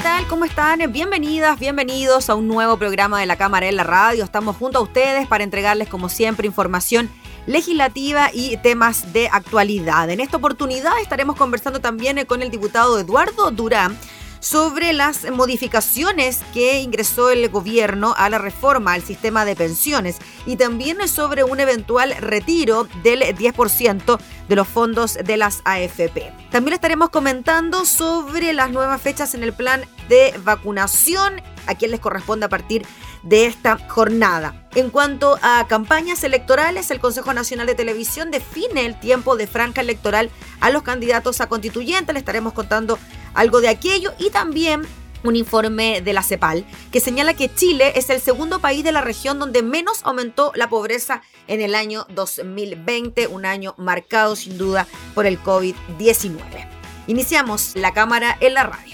¿Qué tal? ¿Cómo están? Bienvenidas, bienvenidos a un nuevo programa de la Cámara en la Radio. Estamos junto a ustedes para entregarles, como siempre, información legislativa y temas de actualidad. En esta oportunidad estaremos conversando también con el diputado Eduardo Durán sobre las modificaciones que ingresó el gobierno a la reforma al sistema de pensiones y también sobre un eventual retiro del 10% de los fondos de las AFP. También estaremos comentando sobre las nuevas fechas en el plan de vacunación, a quien les corresponde a partir de esta jornada. En cuanto a campañas electorales, el Consejo Nacional de Televisión define el tiempo de franja electoral a los candidatos a constituyentes. Le estaremos contando algo de aquello y también un informe de la CEPAL que señala que Chile es el segundo país de la región donde menos aumentó la pobreza en el año 2020, un año marcado sin duda por el COVID-19. Iniciamos la cámara en la radio.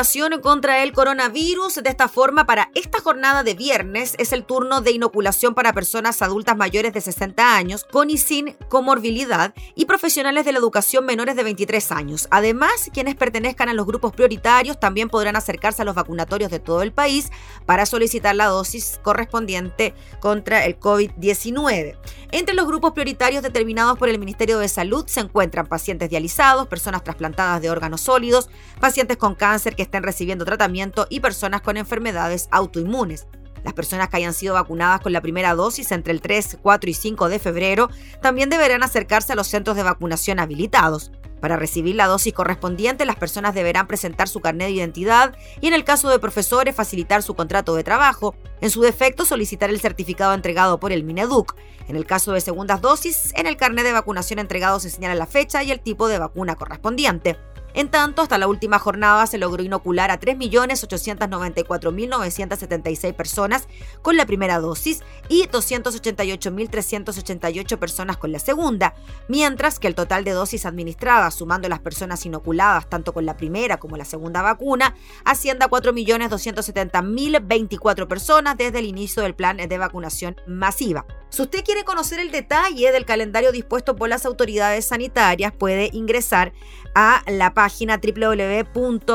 Vacunación contra el coronavirus. De esta forma, para esta jornada de viernes es el turno de inoculación para personas adultas mayores de 60 años con y sin comorbilidad y profesionales de la educación menores de 23 años. Además, quienes pertenezcan a los grupos prioritarios también podrán acercarse a los vacunatorios de todo el país para solicitar la dosis correspondiente contra el COVID-19. Entre los grupos prioritarios determinados por el Ministerio de Salud se encuentran pacientes dializados, personas trasplantadas de órganos sólidos, pacientes con cáncer que estén recibiendo tratamiento y personas con enfermedades autoinmunes. Las personas que hayan sido vacunadas con la primera dosis entre el 3, 4 y 5 de febrero también deberán acercarse a los centros de vacunación habilitados. Para recibir la dosis correspondiente, las personas deberán presentar su carnet de identidad y en el caso de profesores facilitar su contrato de trabajo. En su defecto, solicitar el certificado entregado por el Mineduc. En el caso de segundas dosis, en el carnet de vacunación entregado se señala la fecha y el tipo de vacuna correspondiente. En tanto, hasta la última jornada se logró inocular a 3.894.976 personas con la primera dosis y 288.388 personas con la segunda, mientras que el total de dosis administradas, sumando las personas inoculadas tanto con la primera como la segunda vacuna, asciende a 4.270.024 personas desde el inicio del plan de vacunación masiva. Si usted quiere conocer el detalle del calendario dispuesto por las autoridades sanitarias, puede ingresar a la página www.gov.cl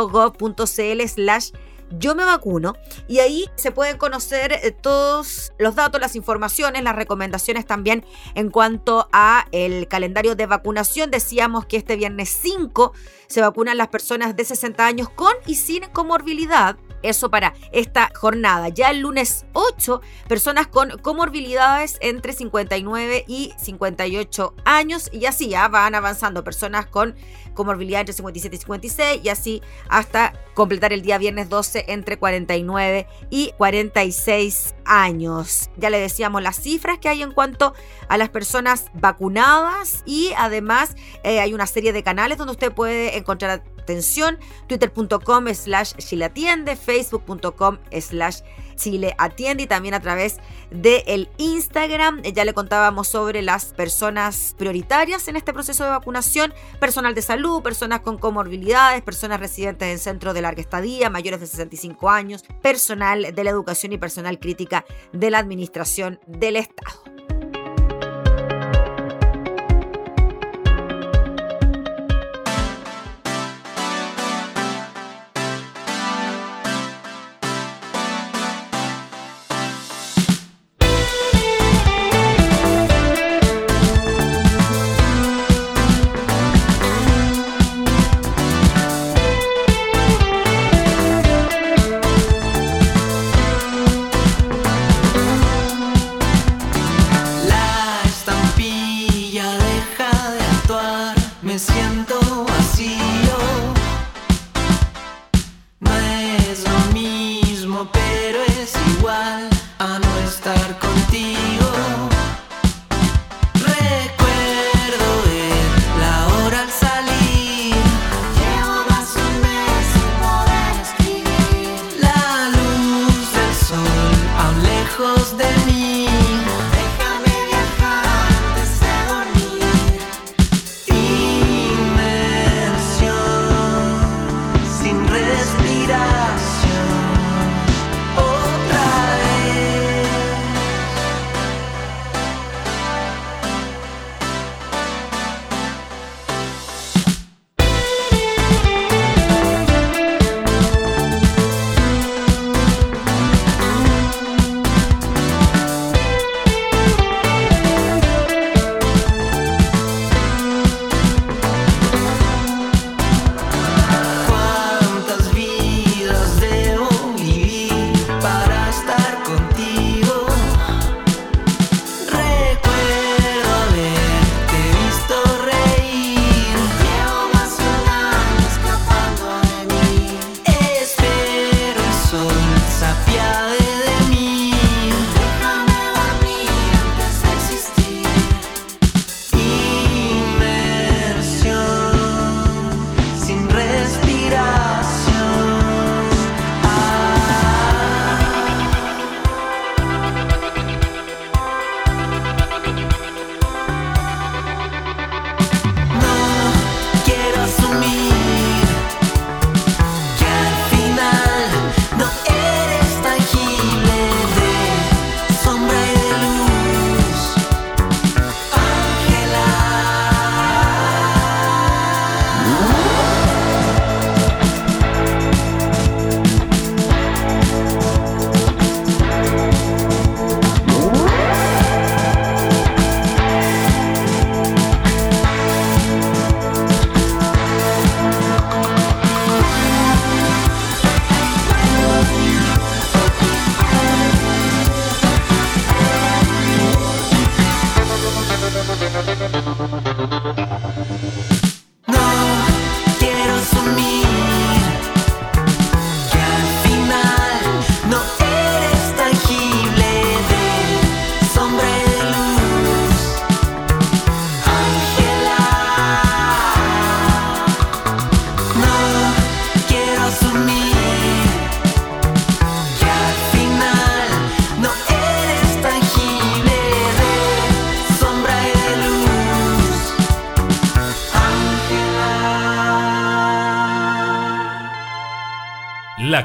slash yo me vacuno y ahí se pueden conocer eh, todos los datos, las informaciones, las recomendaciones también en cuanto a el calendario de vacunación. Decíamos que este viernes 5 se vacunan las personas de 60 años con y sin comorbilidad eso para esta jornada. Ya el lunes 8, personas con comorbilidades entre 59 y 58 años y así ya van avanzando personas con comorbilidad entre 57 y 56 y así hasta completar el día viernes 12 entre 49 y 46 años. Ya le decíamos las cifras que hay en cuanto a las personas vacunadas y además eh, hay una serie de canales donde usted puede encontrar atención, twitter.com slash chileatiende, facebook.com slash Chile Atiende y también a través del el Instagram. Ya le contábamos sobre las personas prioritarias en este proceso de vacunación, personal de salud, personas con comorbilidades, personas residentes en centro de larga estadía, mayores de 65 años, personal de la educación y personal crítica de la administración del Estado.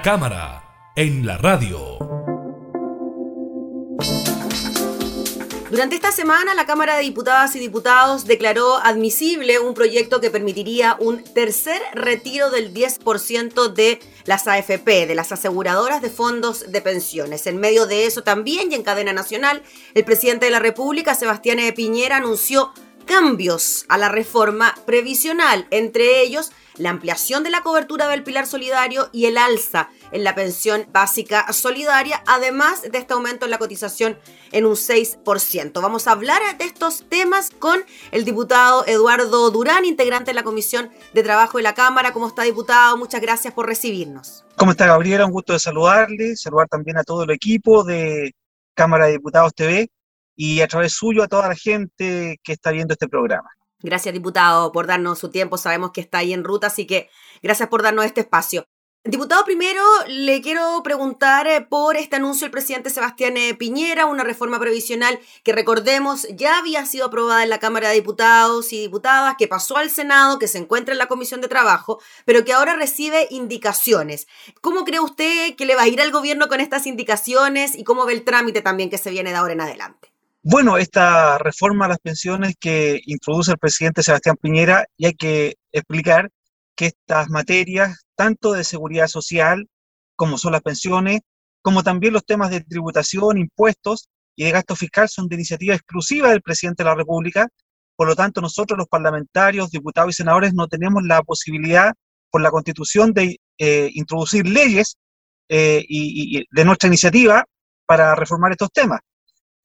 Cámara en la radio. Durante esta semana, la Cámara de Diputadas y Diputados declaró admisible un proyecto que permitiría un tercer retiro del 10% de las AFP, de las aseguradoras de fondos de pensiones. En medio de eso también y en cadena nacional, el presidente de la República, Sebastián Piñera, anunció cambios a la reforma previsional, entre ellos la ampliación de la cobertura del pilar solidario y el alza en la pensión básica solidaria, además de este aumento en la cotización en un 6%. Vamos a hablar de estos temas con el diputado Eduardo Durán, integrante de la Comisión de Trabajo de la Cámara. ¿Cómo está, diputado? Muchas gracias por recibirnos. ¿Cómo está, Gabriela? Un gusto de saludarle, saludar también a todo el equipo de Cámara de Diputados TV y a través suyo a toda la gente que está viendo este programa. Gracias, diputado, por darnos su tiempo. Sabemos que está ahí en ruta, así que gracias por darnos este espacio. Diputado, primero le quiero preguntar eh, por este anuncio del presidente Sebastián eh, Piñera, una reforma previsional que recordemos ya había sido aprobada en la Cámara de Diputados y Diputadas, que pasó al Senado, que se encuentra en la Comisión de Trabajo, pero que ahora recibe indicaciones. ¿Cómo cree usted que le va a ir al gobierno con estas indicaciones y cómo ve el trámite también que se viene de ahora en adelante? Bueno, esta reforma a las pensiones que introduce el presidente Sebastián Piñera, y hay que explicar que estas materias, tanto de seguridad social, como son las pensiones, como también los temas de tributación, impuestos y de gasto fiscal, son de iniciativa exclusiva del presidente de la República. Por lo tanto, nosotros los parlamentarios, diputados y senadores no tenemos la posibilidad, por la Constitución, de eh, introducir leyes eh, y de nuestra iniciativa para reformar estos temas.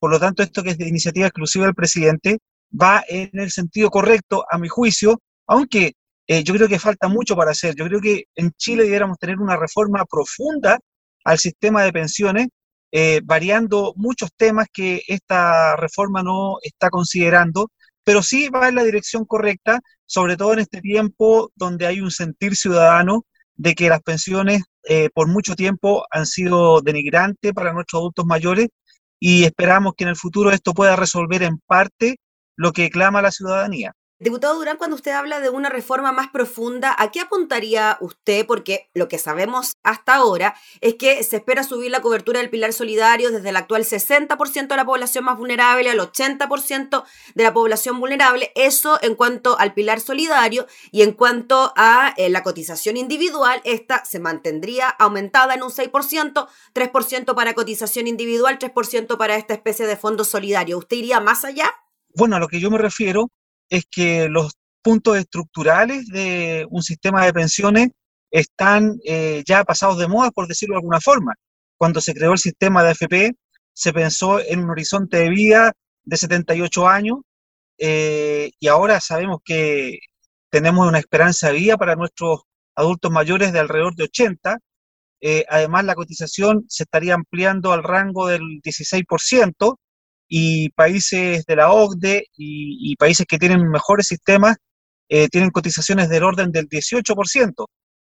Por lo tanto, esto que es de iniciativa exclusiva del presidente va en el sentido correcto, a mi juicio, aunque eh, yo creo que falta mucho para hacer. Yo creo que en Chile debiéramos tener una reforma profunda al sistema de pensiones, eh, variando muchos temas que esta reforma no está considerando, pero sí va en la dirección correcta, sobre todo en este tiempo donde hay un sentir ciudadano de que las pensiones eh, por mucho tiempo han sido denigrantes para nuestros adultos mayores y esperamos que en el futuro esto pueda resolver en parte lo que clama la ciudadanía. Diputado Durán, cuando usted habla de una reforma más profunda, ¿a qué apuntaría usted? Porque lo que sabemos hasta ahora es que se espera subir la cobertura del pilar solidario desde el actual 60% de la población más vulnerable al 80% de la población vulnerable. Eso en cuanto al pilar solidario y en cuanto a eh, la cotización individual, esta se mantendría aumentada en un 6%, 3% para cotización individual, 3% para esta especie de fondo solidario. ¿Usted iría más allá? Bueno, a lo que yo me refiero es que los puntos estructurales de un sistema de pensiones están eh, ya pasados de moda, por decirlo de alguna forma. Cuando se creó el sistema de AFP, se pensó en un horizonte de vida de 78 años eh, y ahora sabemos que tenemos una esperanza de vida para nuestros adultos mayores de alrededor de 80. Eh, además, la cotización se estaría ampliando al rango del 16%, y países de la OCDE y, países que tienen mejores sistemas eh, tienen cotizaciones del orden del 18%.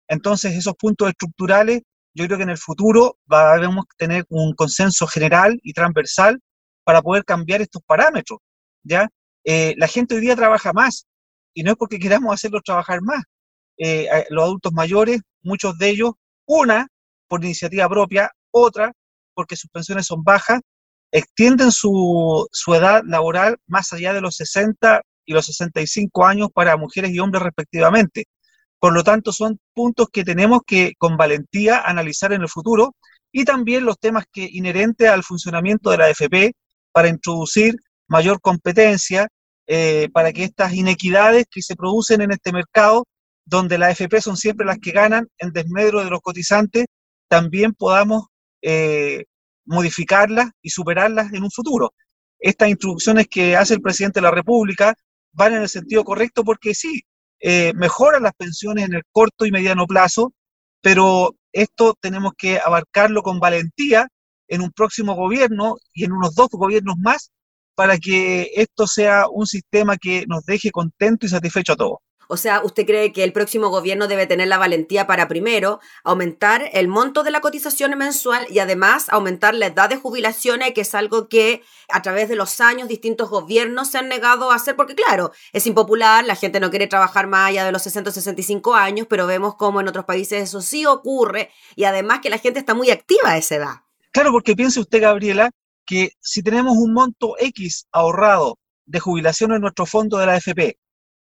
Entonces, esos puntos estructurales, yo creo que en el futuro debemos tener un consenso general y transversal para poder cambiar estos parámetros. ¿ya? Eh, la gente hoy día trabaja más y no es porque queramos hacerlos trabajar más. Eh, los adultos mayores, muchos de ellos, una por iniciativa propia, otra porque sus pensiones son bajas extienden su, edad laboral más allá de los 60 y los 65 años para mujeres y hombres respectivamente. Por lo tanto, son puntos que tenemos que con valentía analizar en el futuro y también los temas que inherentes al funcionamiento de la AFP para introducir mayor competencia, eh, para que estas inequidades que se producen en este mercado, donde las AFP son siempre las que ganan en desmedro de los cotizantes, también podamos eh, modificarlas y superarlas en un futuro. Estas instrucciones que hace el presidente de la República van en el sentido correcto porque sí, eh, mejoran las pensiones en el corto y mediano plazo, pero esto tenemos que abarcarlo con valentía en un próximo gobierno y en unos dos gobiernos más para que esto sea un sistema que nos deje contento y satisfecho a todos. O sea, ¿usted cree que el próximo gobierno debe tener la valentía para primero aumentar el monto de la cotización mensual y además aumentar la edad de jubilaciones, que es algo que a través de los años distintos gobiernos se han negado a hacer? Porque claro, es impopular, la gente no quiere trabajar más allá de los 60 65 años, pero vemos cómo en otros países eso sí ocurre y además que la gente está muy activa a esa edad. Claro, porque piense usted, Gabriela, que si tenemos un monto X ahorrado de jubilación en nuestro fondo de la AFP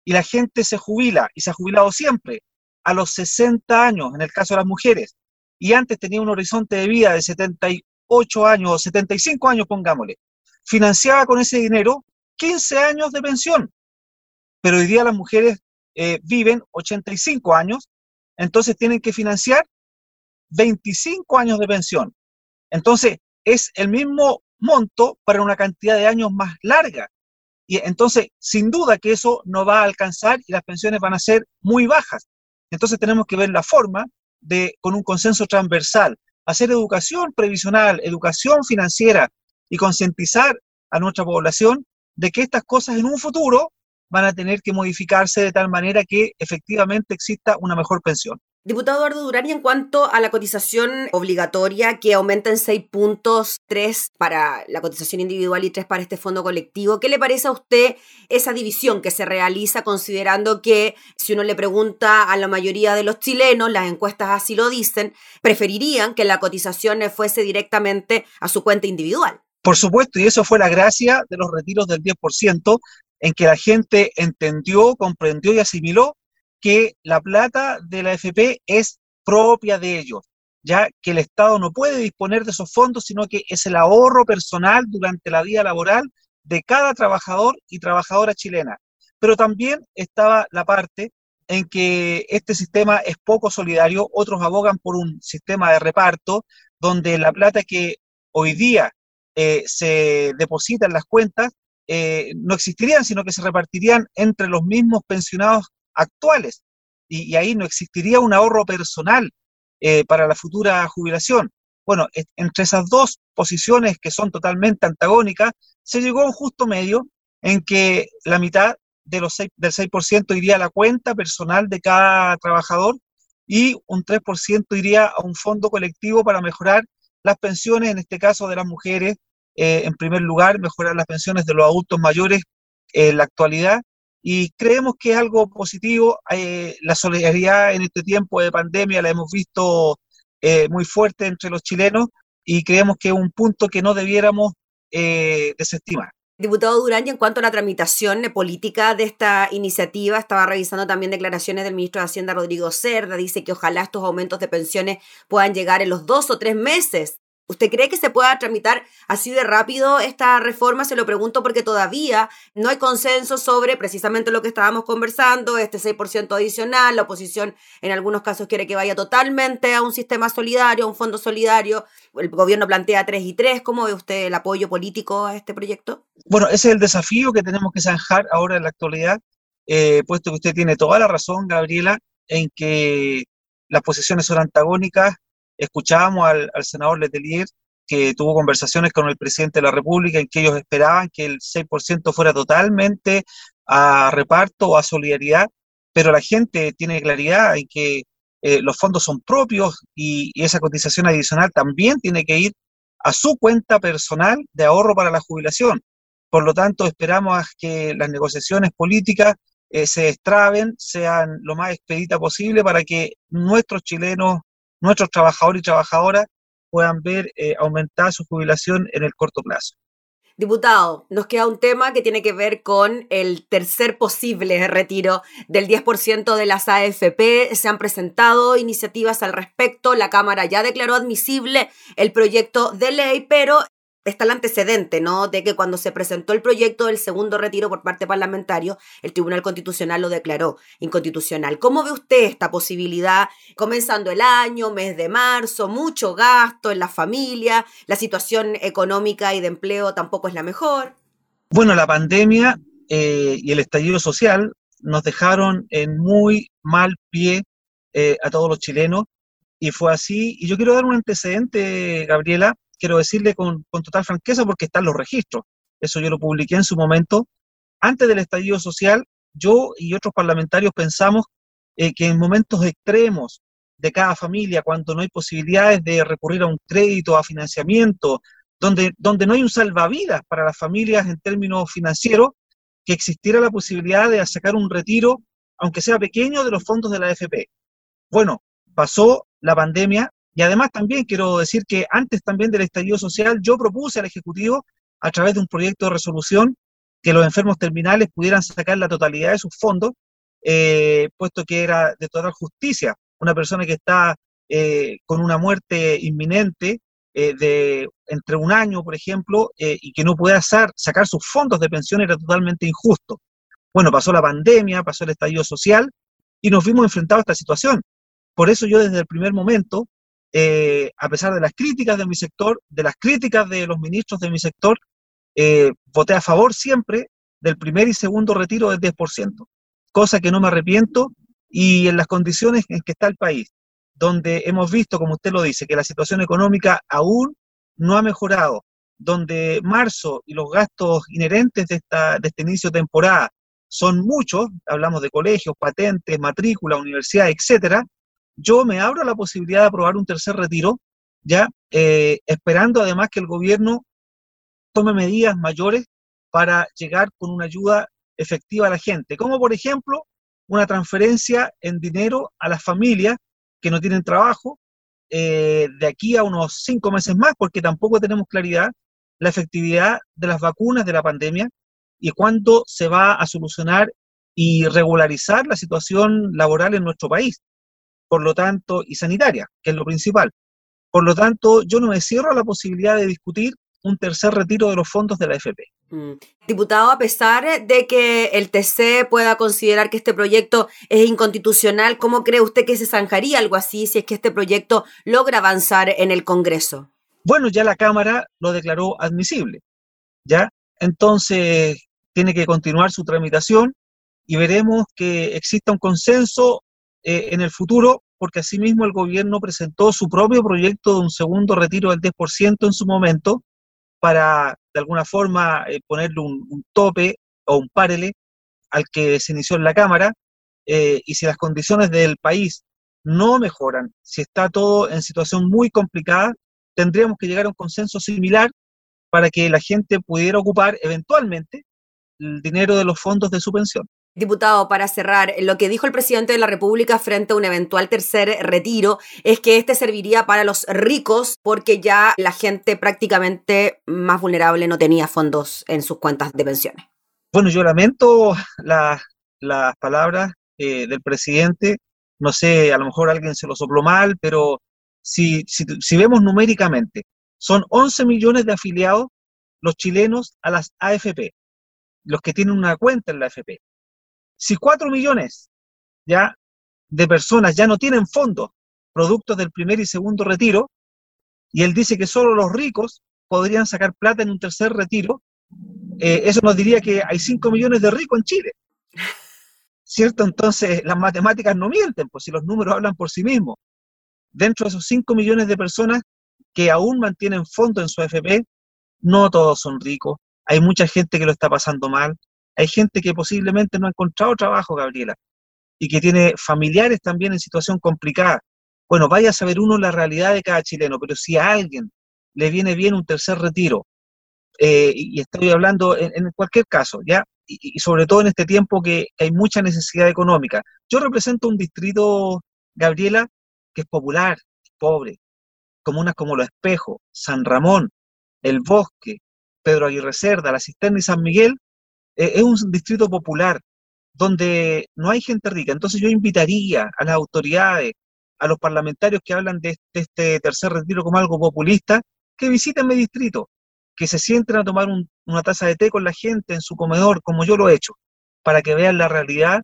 y la gente se jubila y se ha jubilado siempre a los 60 años, en el caso de las mujeres, y antes tenía un horizonte de vida de 78 años o 75 años, pongámosle, financiaba con ese dinero 15 años de pensión. Pero hoy día las mujeres eh, viven 85 años, entonces tienen que financiar 25 años de pensión. Entonces, es el mismo monto para una cantidad de años más larga. Y entonces, sin duda que eso no va a alcanzar y las pensiones van a ser muy bajas. Entonces tenemos que ver la forma de, con un consenso transversal, hacer educación previsional, educación financiera y concientizar a nuestra población de que estas cosas en un futuro van a tener que modificarse de tal manera que efectivamente exista una mejor pensión. Diputado Eduardo Durán, y en cuanto a la cotización obligatoria que aumenta en 6 puntos, 3 para la cotización individual y 3 para este fondo colectivo, ¿qué le parece a usted esa división que se realiza considerando que si uno le pregunta a la mayoría de los chilenos, las encuestas así lo dicen, preferirían que la cotización fuese directamente a su cuenta individual? Por supuesto, y eso fue la gracia de los retiros del 10%, en que la gente entendió, comprendió y asimiló que la plata de la FP es propia de ellos, ya que el Estado no puede disponer de esos fondos, sino que es el ahorro personal durante la vida laboral de cada trabajador y trabajadora chilena. Pero también estaba la parte en que este sistema es poco solidario, otros abogan por un sistema de reparto, donde la plata que hoy día eh, se deposita en las cuentas eh, no existirían, sino que se repartirían entre los mismos pensionados actuales. Y, ahí no existiría un ahorro personal eh, para la futura jubilación. Bueno, entre esas dos posiciones que son totalmente antagónicas, se llegó a un justo medio en que la mitad de los del 6% iría a la cuenta personal de cada trabajador y un 3% iría a un fondo colectivo para mejorar las pensiones, en este caso de las mujeres, eh, en primer lugar, mejorar las pensiones de los adultos mayores en la actualidad y creemos que es algo positivo. Eh, la solidaridad en este tiempo de pandemia la hemos visto eh, muy fuerte entre los chilenos y creemos que es un punto que no debiéramos desestimar. Diputado Durán, y en cuanto a la tramitación política de esta iniciativa, estaba revisando también declaraciones del ministro de Hacienda, Rodrigo Cerda. Dice que ojalá estos aumentos de pensiones puedan llegar en los dos o tres meses ¿Usted cree que se pueda tramitar así de rápido esta reforma? Se lo pregunto porque todavía no hay consenso sobre precisamente lo que estábamos conversando, este 6% adicional. La oposición en algunos casos quiere que vaya totalmente a un sistema solidario, a un fondo solidario. El gobierno plantea 3 y 3. ¿Cómo ve usted el apoyo político a este proyecto? Bueno, ese es el desafío que tenemos que zanjar ahora en la actualidad, eh, puesto que usted tiene toda la razón, Gabriela, en que las posiciones son antagónicas Escuchábamos al, senador Letelier que tuvo conversaciones con el presidente de la República en que ellos esperaban que el 6% fuera totalmente a reparto o a solidaridad, pero la gente tiene claridad en que eh, los fondos son propios y, esa cotización adicional también tiene que ir a su cuenta personal de ahorro para la jubilación. Por lo tanto, esperamos que las negociaciones políticas eh, se destraben, sean lo más expedita posible para que nuestros chilenos nuestros trabajadores y trabajadoras puedan ver eh, aumentar su jubilación en el corto plazo. Diputado, nos queda un tema que tiene que ver con el tercer posible retiro del 10% de las AFP. Se han presentado iniciativas al respecto. La Cámara ya declaró admisible el proyecto de ley, pero está el antecedente, ¿no? De que cuando se presentó el proyecto del segundo retiro por parte parlamentario, el Tribunal Constitucional lo declaró inconstitucional. ¿Cómo ve usted esta posibilidad? Comenzando el año, mes de marzo, mucho gasto en la familia, la situación económica y de empleo tampoco es la mejor. Bueno, la pandemia eh, y el estallido social nos dejaron en muy mal pie eh, a todos los chilenos y fue así. Y yo quiero dar un antecedente, Gabriela, quiero decirle con, total franqueza porque están los registros. Eso yo lo publiqué en su momento. Antes del estallido social, yo y otros parlamentarios pensamos eh, que en momentos extremos de cada familia, cuando no hay posibilidades de recurrir a un crédito, a financiamiento, donde, donde no hay un salvavidas para las familias en términos financieros, que existiera la posibilidad de sacar un retiro, aunque sea pequeño, de los fondos de la AFP. Bueno, pasó la pandemia y además también quiero decir que antes también del estallido social yo propuse al Ejecutivo a través de un proyecto de resolución que los enfermos terminales pudieran sacar la totalidad de sus fondos, eh, puesto que era de total justicia una persona que está eh, con una muerte inminente eh, de entre un año, por ejemplo, y que no pueda sacar sus fondos de pensión era totalmente injusto. Bueno, pasó la pandemia, pasó el estallido social y nos vimos enfrentados a esta situación. Por eso yo desde el primer momento, a pesar de las críticas de mi sector, de las críticas de los ministros de mi sector, eh, voté a favor siempre del primer y segundo retiro del 10%, cosa que no me arrepiento y en las condiciones en que está el país, donde hemos visto, como usted lo dice, que la situación económica aún no ha mejorado, donde marzo y los gastos inherentes de, esta, de este inicio de temporada son muchos, hablamos de colegios, patentes, matrícula, universidad, etcétera, yo me abro la posibilidad de aprobar un tercer retiro, ya eh, esperando además que el gobierno tome medidas mayores para llegar con una ayuda efectiva a la gente, como por ejemplo una transferencia en dinero a las familias que no tienen trabajo eh, de aquí a unos cinco meses más, porque tampoco tenemos claridad la efectividad de las vacunas de la pandemia y cuándo se va a solucionar y regularizar la situación laboral en nuestro país, por lo tanto, y sanitaria, que es lo principal. Por lo tanto, yo no me cierro a la posibilidad de discutir un tercer retiro de los fondos de la FP. Mm. Diputado, a pesar de que el TC pueda considerar que este proyecto es inconstitucional, ¿cómo cree usted que se zanjaría algo así si es que este proyecto logra avanzar en el Congreso? Bueno, ya la Cámara lo declaró admisible, ¿ya? Entonces, tiene que continuar su tramitación y veremos que exista un consenso eh, en el futuro, porque asimismo el gobierno presentó su propio proyecto de un segundo retiro del 10% en su momento, para de alguna forma eh, ponerle un, tope o un párele al que se inició en la Cámara, eh, y si las condiciones del país no mejoran, si está todo en situación muy complicada, tendríamos que llegar a un consenso similar para que la gente pudiera ocupar eventualmente el dinero de los fondos de su pensión. Diputado, para cerrar, lo que dijo el presidente de la República frente a un eventual tercer retiro es que este serviría para los ricos porque ya la gente prácticamente más vulnerable no tenía fondos en sus cuentas de pensiones. Bueno, yo lamento las palabras eh, del presidente. No sé, a lo mejor alguien se lo sopló mal, pero si, si, vemos numéricamente, son 11 millones de afiliados los chilenos a las AFP, los que tienen una cuenta en la AFP. Si cuatro millones ya de personas ya no tienen fondos productos del primer y segundo retiro, y él dice que solo los ricos podrían sacar plata en un tercer retiro, eh, eso nos diría que hay 5 millones de ricos en Chile. ¿Cierto? Entonces las matemáticas no mienten, pues si los números hablan por sí mismos. Dentro de esos 5 millones de personas que aún mantienen fondos en su AFP, no todos son ricos. Hay mucha gente que lo está pasando mal, hay gente que posiblemente no ha encontrado trabajo, Gabriela, y que tiene familiares también en situación complicada. Bueno, vaya a saber uno la realidad de cada chileno, pero si a alguien le viene bien un tercer retiro, eh, y estoy hablando en, cualquier caso, ¿ya? Y, sobre todo en este tiempo que, que, hay mucha necesidad económica. Yo represento un distrito, Gabriela, que es popular, pobre, comunas como Los Espejos, San Ramón, El Bosque, Pedro Aguirre Cerda, La Cisterna y San Miguel, eh, es un distrito popular donde no hay gente rica. Entonces yo invitaría a las autoridades, a los parlamentarios que hablan de, este tercer retiro como algo populista, que visiten mi distrito, que se sienten a tomar una taza de té con la gente en su comedor, como yo lo he hecho, para que vean la realidad,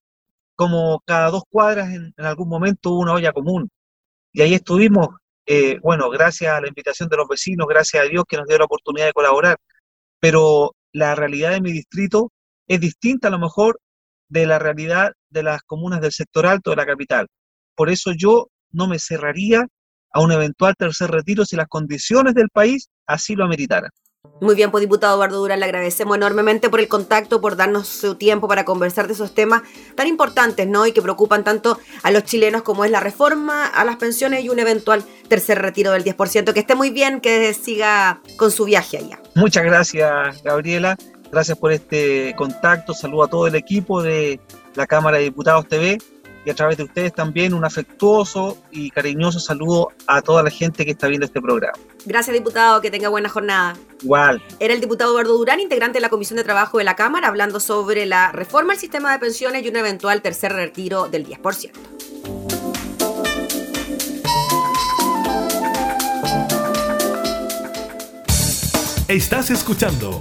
como cada dos cuadras en, algún momento hubo una olla común. Y ahí estuvimos, eh, bueno, gracias a la invitación de los vecinos, gracias a Dios que nos dio la oportunidad de colaborar, pero la realidad de mi distrito es distinta a lo mejor de la realidad de las comunas del sector alto de la capital. Por eso yo no me cerraría a un eventual tercer retiro si las condiciones del país así lo ameritaran. Muy bien, pues diputado Eduardo Durán, le agradecemos enormemente por el contacto, por darnos su tiempo para conversar de esos temas tan importantes, ¿no? Y que preocupan tanto a los chilenos como es la reforma a las pensiones y un eventual tercer retiro del 10%. Que esté muy bien, que siga con su viaje allá. Muchas gracias, Gabriela. Gracias por este contacto. Saludo a todo el equipo de la Cámara de Diputados TV y a través de ustedes también un afectuoso y cariñoso saludo a toda la gente que está viendo este programa. Gracias, diputado. Que tenga buena jornada. Igual. Era el diputado Eduardo Durán, integrante de la Comisión de Trabajo de la Cámara, hablando sobre la reforma al sistema de pensiones y un eventual tercer retiro del 10%. Estás escuchando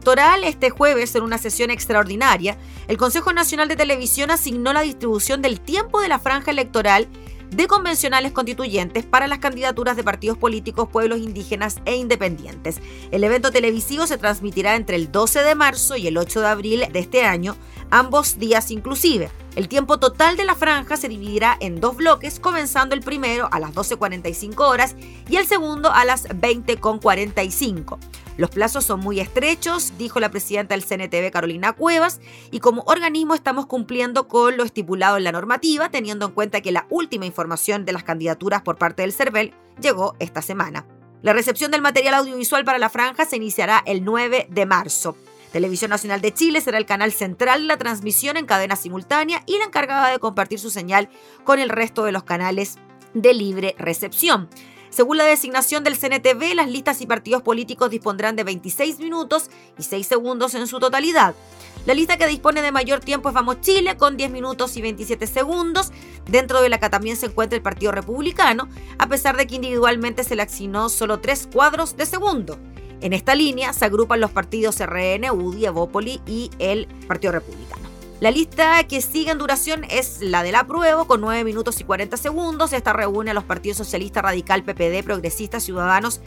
Electoral. Este jueves, en una sesión extraordinaria, el Consejo Nacional de Televisión asignó la distribución del tiempo de la franja electoral de convencionales constituyentes para las candidaturas de partidos políticos, pueblos indígenas e independientes. El evento televisivo se transmitirá entre el 12 de marzo y el 8 de abril de este año, ambos días inclusive. El tiempo total de la franja se dividirá en dos bloques, comenzando el primero a las 12.45 horas y el segundo a las 20.45. Los plazos son muy estrechos, dijo la presidenta del CNTV Carolina Cuevas, y como organismo estamos cumpliendo con lo estipulado en la normativa, teniendo en cuenta que la última información de las candidaturas por parte del CERVEL llegó esta semana. La recepción del material audiovisual para la franja se iniciará el 9 de marzo. Televisión Nacional de Chile será el canal central de la transmisión en cadena simultánea y la encargada de compartir su señal con el resto de los canales de libre recepción. Según la designación del CNTV, las listas y partidos políticos dispondrán de 26 minutos y 6 segundos en su totalidad. La lista que dispone de mayor tiempo es Vamos Chile, con 10 minutos y 27 segundos, dentro de la que también se encuentra el Partido Republicano, a pesar de que individualmente se le asignó solo 3 cuadros de segundo. En esta línea se agrupan los partidos RN, UDI, Evópoli y el Partido Republicano. La lista que sigue en duración es la del apruebo con 9 minutos y 40 segundos. Esta reúne a los partidos socialista, radical, PPD, progresista, ciudadanos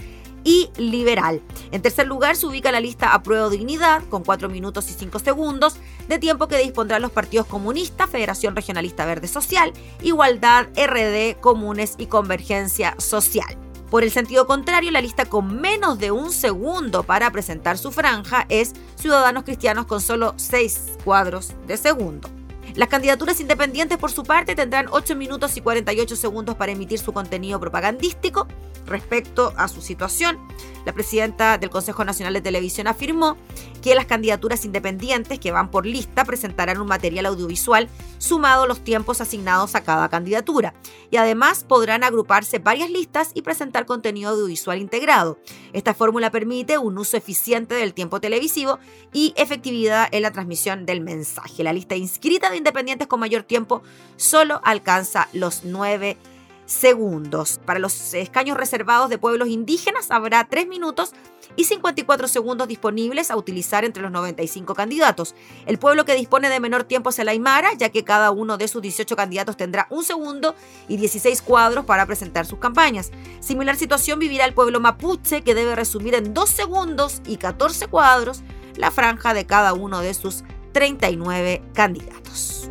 y liberal. En tercer lugar se ubica la lista Apruebo Dignidad con 4 minutos y 5 segundos de tiempo que dispondrán los partidos comunistas, Federación Regionalista Verde Social, Igualdad, RD, Comunes y Convergencia Social. Por el sentido contrario, la lista con menos de un segundo para presentar su franja es Ciudadanos Cristianos con solo 6 cuadros de segundo. Las candidaturas independientes, por su parte, tendrán 8 minutos y 48 segundos para emitir su contenido propagandístico. Respecto a su situación, la presidenta del Consejo Nacional de Televisión afirmó que las candidaturas independientes que van por lista presentarán un material audiovisual sumado los tiempos asignados a cada candidatura y además podrán agruparse varias listas y presentar contenido audiovisual integrado. Esta fórmula permite un uso eficiente del tiempo televisivo y efectividad en la transmisión del mensaje. La lista inscrita de independientes con mayor tiempo solo alcanza los nueve segundos. Para los escaños reservados de pueblos indígenas habrá 3 minutos y 54 segundos disponibles a utilizar entre los 95 candidatos. El pueblo que dispone de menor tiempo es el Aymara, ya que cada uno de sus 18 candidatos tendrá un segundo y 16 cuadros para presentar sus campañas. Similar situación vivirá el pueblo mapuche, que debe resumir en 2 segundos y 14 cuadros la franja de cada uno de sus 39 candidatos.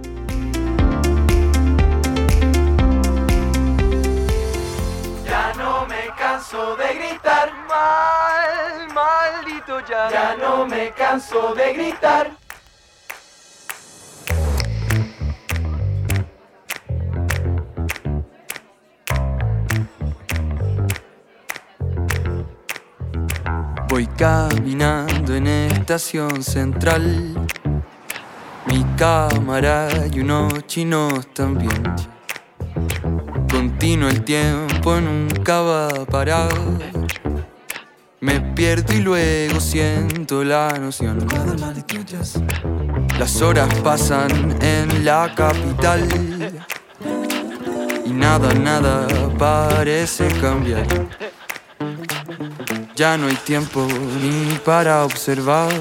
canso de gritar. Mal, maldito ya. Ya no me canso de gritar. Voy caminando en estación central. Mi cámara y unos chinos también Continuo el tiempo nunca va a parar. Me pierdo y luego siento la noción. Las horas pasan en la capital y nada, nada parece cambiar. Ya no hay tiempo ni para observar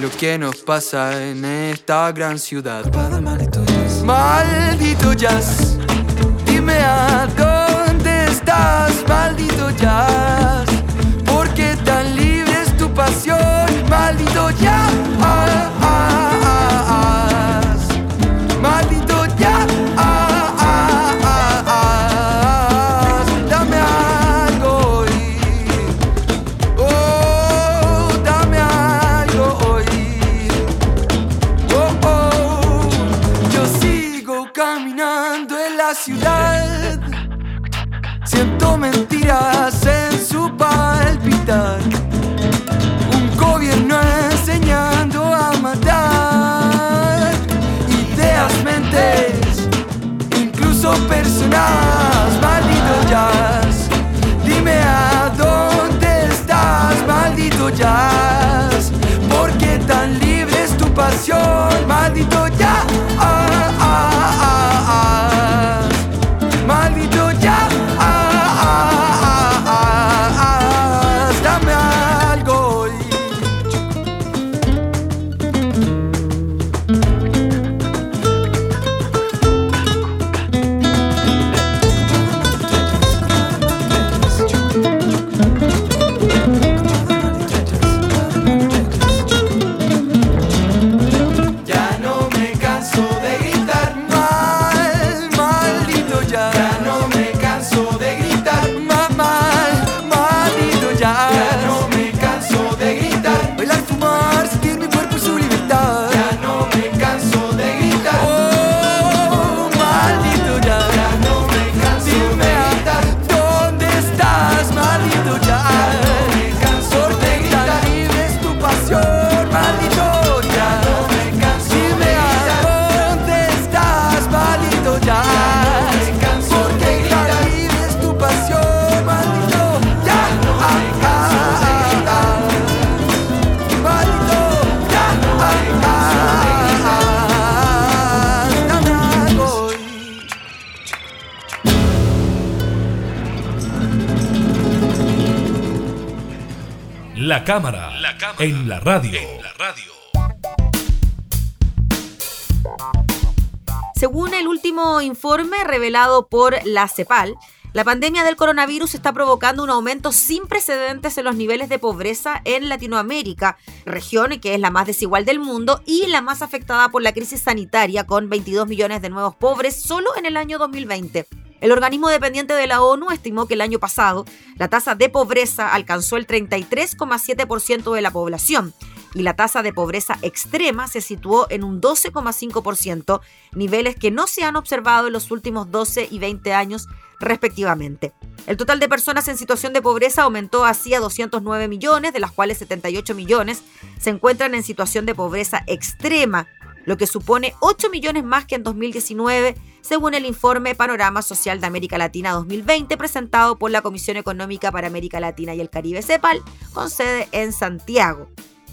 lo que nos pasa en esta gran ciudad. Maldito jazz Dime a dónde estás, maldito jazz. ¿Por qué tan libre es tu pasión, maldito jazz? La cámara, en la radio. Según el último informe revelado por la CEPAL, la pandemia del coronavirus está provocando un aumento sin precedentes en los niveles de pobreza en Latinoamérica, región que es la más desigual del mundo y la más afectada por la crisis sanitaria, con 22 millones de nuevos pobres solo en el año 2020. El organismo dependiente de la ONU estimó que el año pasado la tasa de pobreza alcanzó el 33,7% de la población y la tasa de pobreza extrema se situó en un 12,5%, niveles que no se han observado en los últimos 12 y 20 años respectivamente. El total de personas en situación de pobreza aumentó así a 209 millones, de las cuales 78 millones se encuentran en situación de pobreza extrema, lo que supone 8 millones más que en 2019, según el informe Panorama Social de América Latina 2020 presentado por la Comisión Económica para América Latina y el Caribe CEPAL, con sede en Santiago.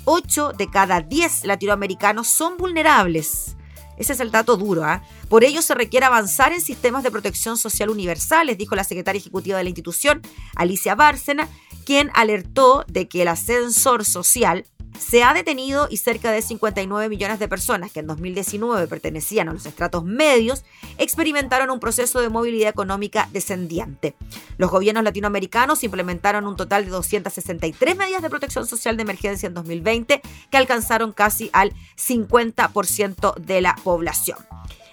8 de cada 10 latinoamericanos son vulnerables. Ese es el dato duro. ¿ah? Por ello se requiere avanzar en sistemas de protección social universales, dijo la secretaria ejecutiva de la institución, Alicia Bárcena, quien alertó de que el ascensor social se ha detenido y cerca de 59 millones de personas que en 2019 pertenecían a los estratos medios experimentaron un proceso de movilidad económica descendiente. Los gobiernos latinoamericanos implementaron un total de 263 medidas de protección social de emergencia en 2020 que alcanzaron casi al 50% de la población.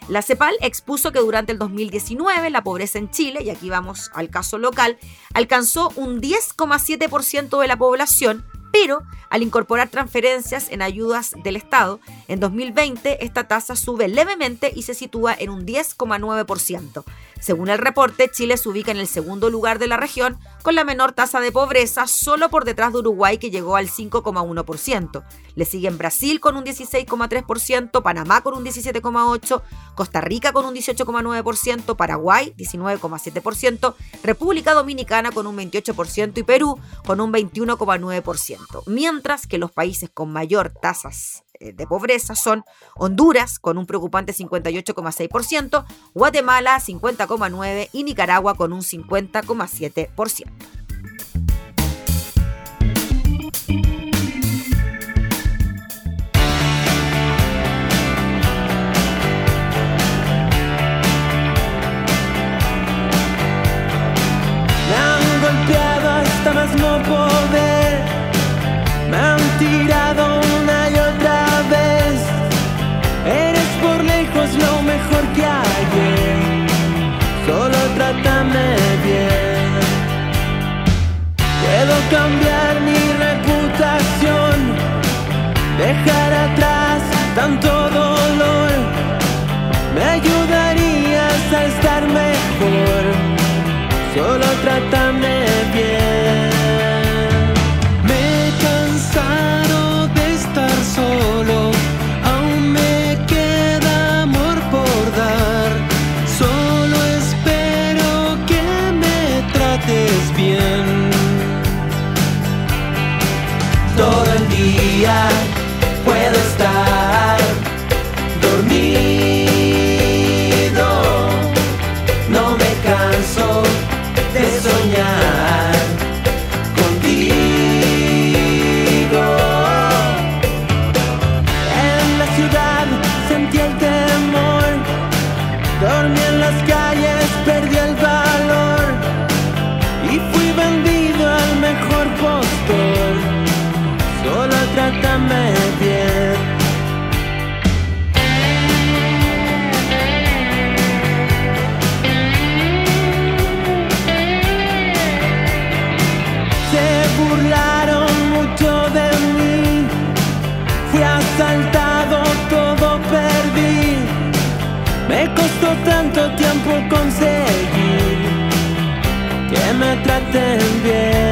La CEPAL expuso que durante el 2019 la pobreza en Chile, y aquí vamos al caso local, alcanzó un 10,7% de la población, pero al incorporar transferencias en ayudas del Estado, en 2020 esta tasa sube levemente y se sitúa en un 10,9%. Según el reporte, Chile se ubica en el segundo lugar de la región con la menor tasa de pobreza, solo por detrás de Uruguay que llegó al 5,1%. Le siguen Brasil con un 16,3%, Panamá con un 17,8%, Costa Rica con un 18,9%, Paraguay 19,7%, República Dominicana con un 28% y Perú con un 21,9%. Mientras que los países con mayor tasas de pobreza son Honduras con un preocupante 58,6%, Guatemala 50,9% y Nicaragua con un 50,7%. Día tiempo conseguir que me traten bien.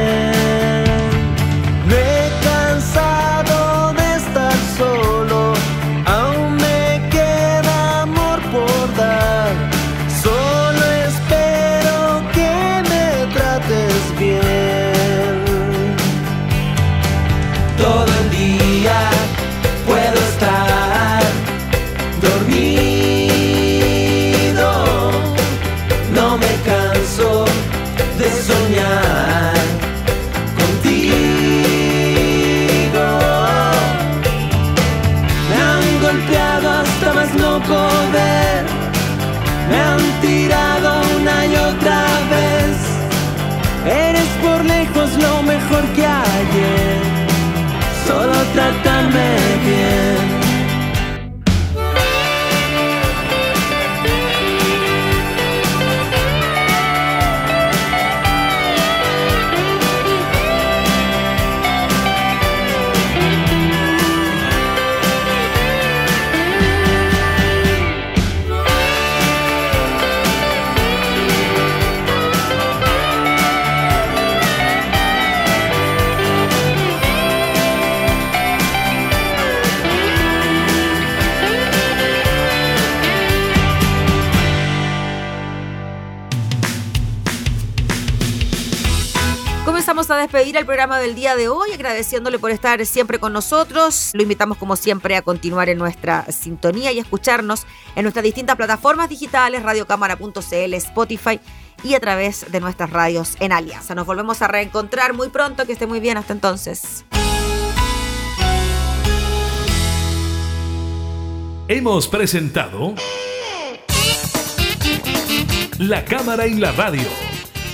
Despedir el programa del día de hoy, agradeciéndole por estar siempre con nosotros. Lo invitamos, como siempre, a continuar en nuestra sintonía y a escucharnos en nuestras distintas plataformas digitales, radiocámara.cl, Spotify y a través de nuestras radios en Alianza. Nos volvemos a reencontrar muy pronto, que esté muy bien hasta entonces. Hemos presentado La Cámara y la Radio